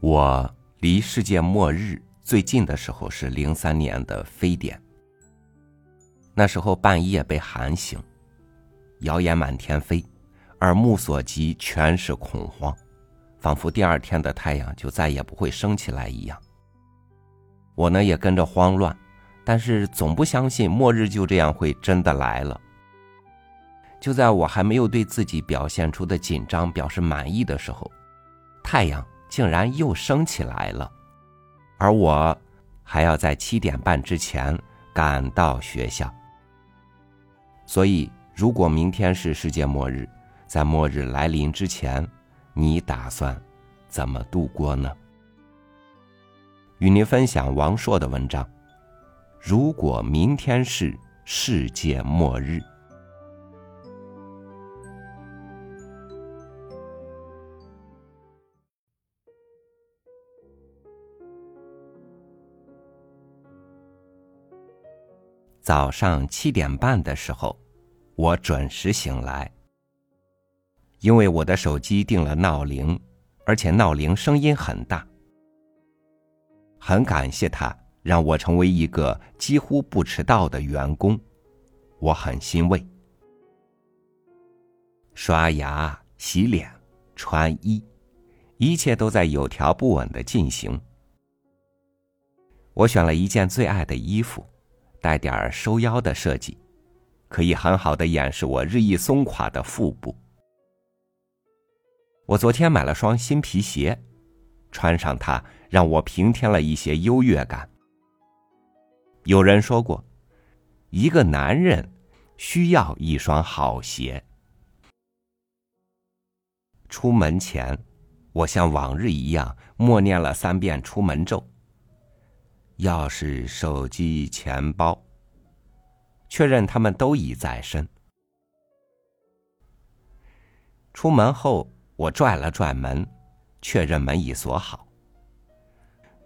我离世界末日最近的时候是零三年的非典。那时候半夜被喊醒，谣言满天飞，耳目所及全是恐慌，仿佛第二天的太阳就再也不会升起来一样。我呢也跟着慌乱，但是总不相信末日就这样会真的来了。就在我还没有对自己表现出的紧张表示满意的时候，太阳。竟然又升起来了，而我还要在七点半之前赶到学校。所以，如果明天是世界末日，在末日来临之前，你打算怎么度过呢？与您分享王朔的文章：如果明天是世界末日。早上七点半的时候，我准时醒来。因为我的手机定了闹铃，而且闹铃声音很大。很感谢他让我成为一个几乎不迟到的员工，我很欣慰。刷牙、洗脸、穿衣，一切都在有条不紊的进行。我选了一件最爱的衣服。带点收腰的设计，可以很好的掩饰我日益松垮的腹部。我昨天买了双新皮鞋，穿上它让我平添了一些优越感。有人说过，一个男人需要一双好鞋。出门前，我像往日一样默念了三遍出门咒。钥匙、手机、钱包，确认他们都已在身。出门后，我拽了拽门，确认门已锁好。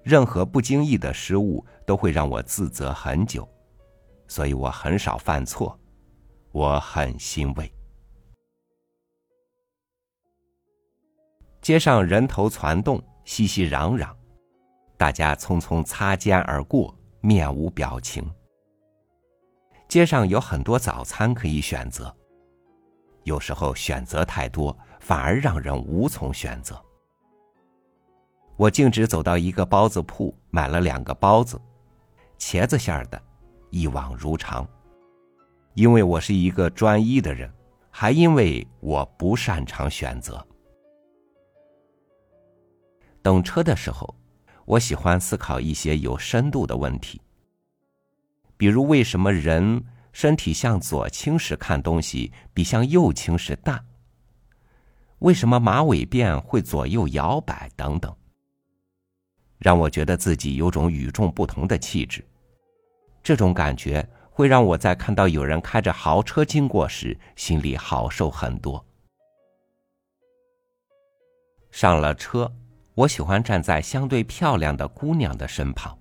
任何不经意的失误都会让我自责很久，所以我很少犯错，我很欣慰。街上人头攒动，熙熙攘攘。大家匆匆擦肩而过，面无表情。街上有很多早餐可以选择，有时候选择太多，反而让人无从选择。我径直走到一个包子铺，买了两个包子，茄子馅儿的，一往如常。因为我是一个专一的人，还因为我不擅长选择。等车的时候。我喜欢思考一些有深度的问题，比如为什么人身体向左倾时看东西比向右倾时大？为什么马尾辫会左右摇摆？等等，让我觉得自己有种与众不同的气质。这种感觉会让我在看到有人开着豪车经过时，心里好受很多。上了车。我喜欢站在相对漂亮的姑娘的身旁，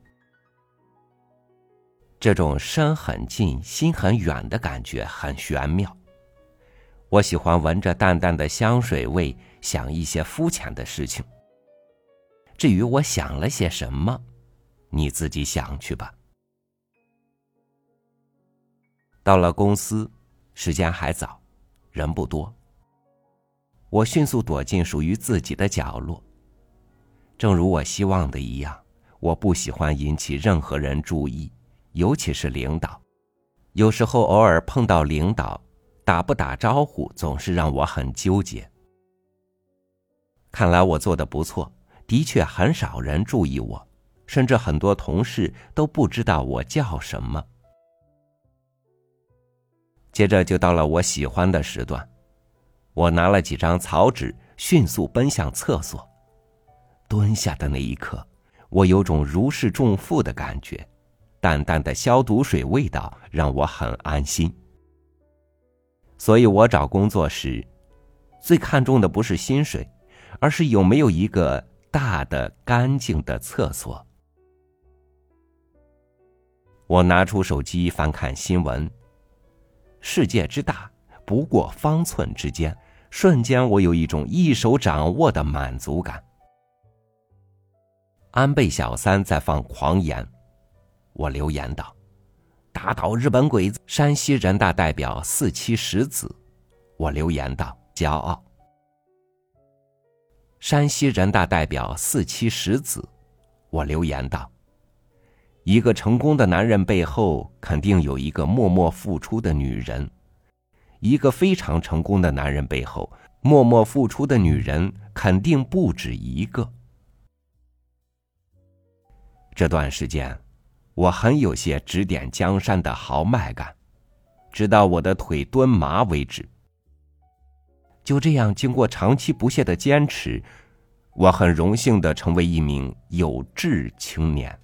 这种身很近、心很远的感觉很玄妙。我喜欢闻着淡淡的香水味，想一些肤浅的事情。至于我想了些什么，你自己想去吧。到了公司，时间还早，人不多。我迅速躲进属于自己的角落。正如我希望的一样，我不喜欢引起任何人注意，尤其是领导。有时候偶尔碰到领导，打不打招呼总是让我很纠结。看来我做的不错，的确很少人注意我，甚至很多同事都不知道我叫什么。接着就到了我喜欢的时段，我拿了几张草纸，迅速奔向厕所。蹲下的那一刻，我有种如释重负的感觉，淡淡的消毒水味道让我很安心。所以我找工作时，最看重的不是薪水，而是有没有一个大的、干净的厕所。我拿出手机翻看新闻。世界之大，不过方寸之间，瞬间我有一种一手掌握的满足感。安倍小三在放狂言，我留言道：“打倒日本鬼子。”山西人大代表四七十子，我留言道：“骄傲。”山西人大代表四七十子，我留言道：“一个成功的男人背后肯定有一个默默付出的女人，一个非常成功的男人背后默默付出的女人肯定不止一个。”这段时间，我很有些指点江山的豪迈感，直到我的腿蹲麻为止。就这样，经过长期不懈的坚持，我很荣幸的成为一名有志青年。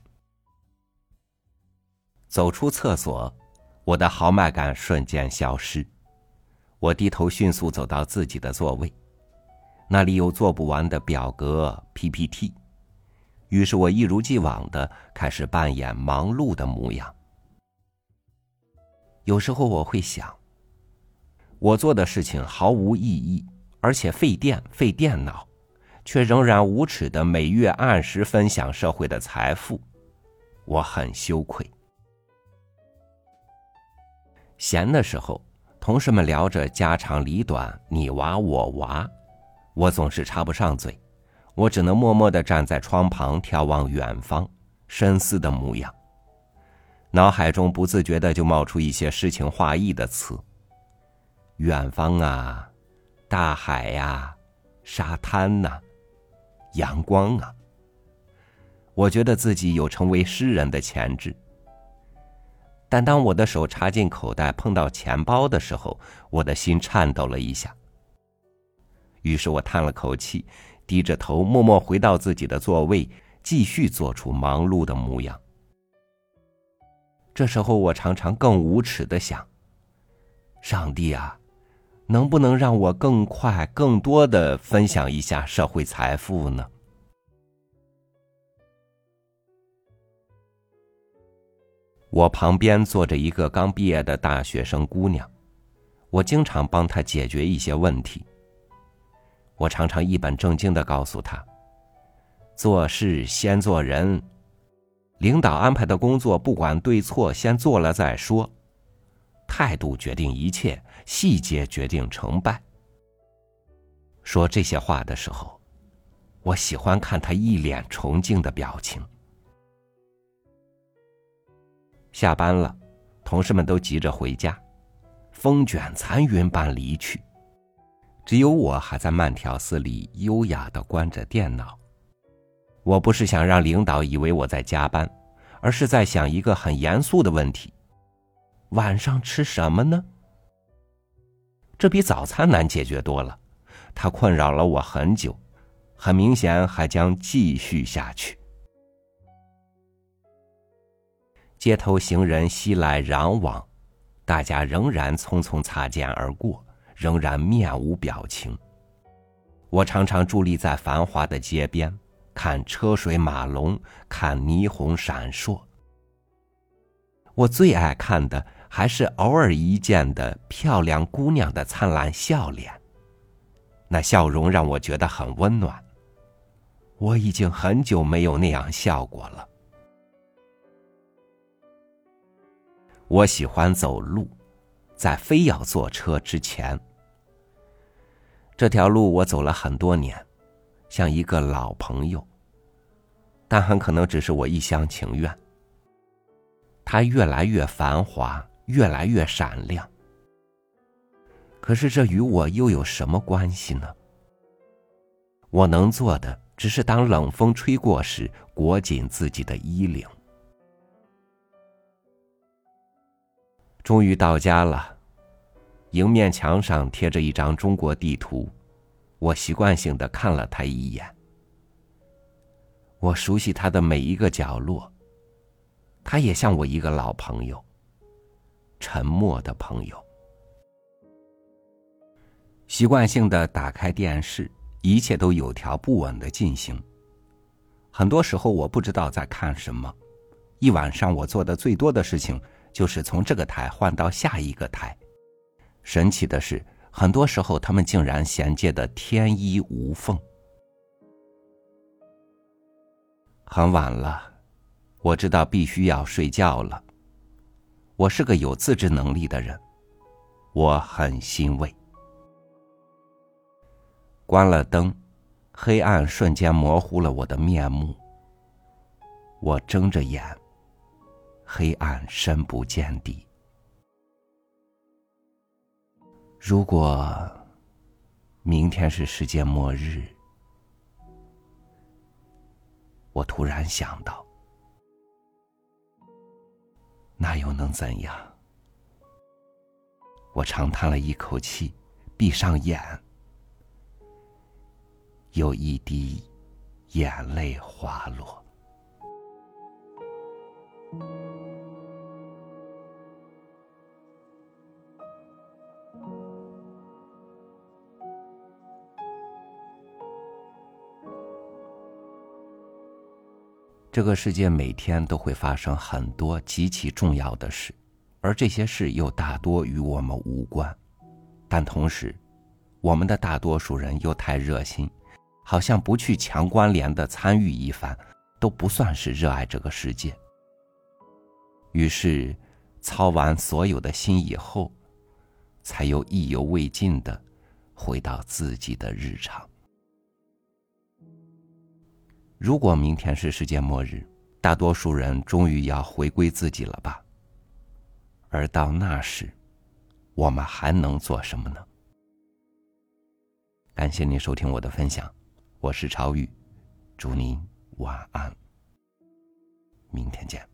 走出厕所，我的豪迈感瞬间消失。我低头迅速走到自己的座位，那里有做不完的表格 PPT。于是我一如既往的开始扮演忙碌的模样。有时候我会想，我做的事情毫无意义，而且费电费电脑，却仍然无耻的每月按时分享社会的财富，我很羞愧。闲的时候，同事们聊着家长里短，你娃我娃，我总是插不上嘴。我只能默默的站在窗旁眺望远方，深思的模样。脑海中不自觉的就冒出一些诗情画意的词：远方啊，大海呀，沙滩呐，阳光啊。我觉得自己有成为诗人的潜质。但当我的手插进口袋碰到钱包的时候，我的心颤抖了一下。于是我叹了口气。低着头，默默回到自己的座位，继续做出忙碌的模样。这时候，我常常更无耻的想：上帝啊，能不能让我更快、更多的分享一下社会财富呢？我旁边坐着一个刚毕业的大学生姑娘，我经常帮她解决一些问题。我常常一本正经的告诉他：“做事先做人，领导安排的工作不管对错，先做了再说。态度决定一切，细节决定成败。”说这些话的时候，我喜欢看他一脸崇敬的表情。下班了，同事们都急着回家，风卷残云般离去。只有我还在慢条斯理、优雅的关着电脑。我不是想让领导以为我在加班，而是在想一个很严肃的问题：晚上吃什么呢？这比早餐难解决多了，它困扰了我很久，很明显还将继续下去。街头行人熙来攘往，大家仍然匆匆擦肩而过。仍然面无表情。我常常伫立在繁华的街边，看车水马龙，看霓虹闪烁。我最爱看的还是偶尔一见的漂亮姑娘的灿烂笑脸，那笑容让我觉得很温暖。我已经很久没有那样笑过了。我喜欢走路。在非要坐车之前，这条路我走了很多年，像一个老朋友。但很可能只是我一厢情愿。它越来越繁华，越来越闪亮。可是这与我又有什么关系呢？我能做的，只是当冷风吹过时，裹紧自己的衣领。终于到家了，迎面墙上贴着一张中国地图，我习惯性的看了他一眼。我熟悉他的每一个角落，他也像我一个老朋友，沉默的朋友。习惯性的打开电视，一切都有条不紊的进行。很多时候我不知道在看什么，一晚上我做的最多的事情。就是从这个台换到下一个台，神奇的是，很多时候他们竟然衔接的天衣无缝。很晚了，我知道必须要睡觉了。我是个有自制能力的人，我很欣慰。关了灯，黑暗瞬间模糊了我的面目。我睁着眼，黑暗深不见底。如果明天是世界末日，我突然想到，那又能怎样？我长叹了一口气，闭上眼。有一滴眼泪滑落。这个世界每天都会发生很多极其重要的事，而这些事又大多与我们无关。但同时，我们的大多数人又太热心。好像不去强关联的参与一番，都不算是热爱这个世界。于是，操完所有的心以后，才又意犹未尽的回到自己的日常。如果明天是世界末日，大多数人终于要回归自己了吧？而到那时，我们还能做什么呢？感谢您收听我的分享。我是超宇，祝您晚安，明天见。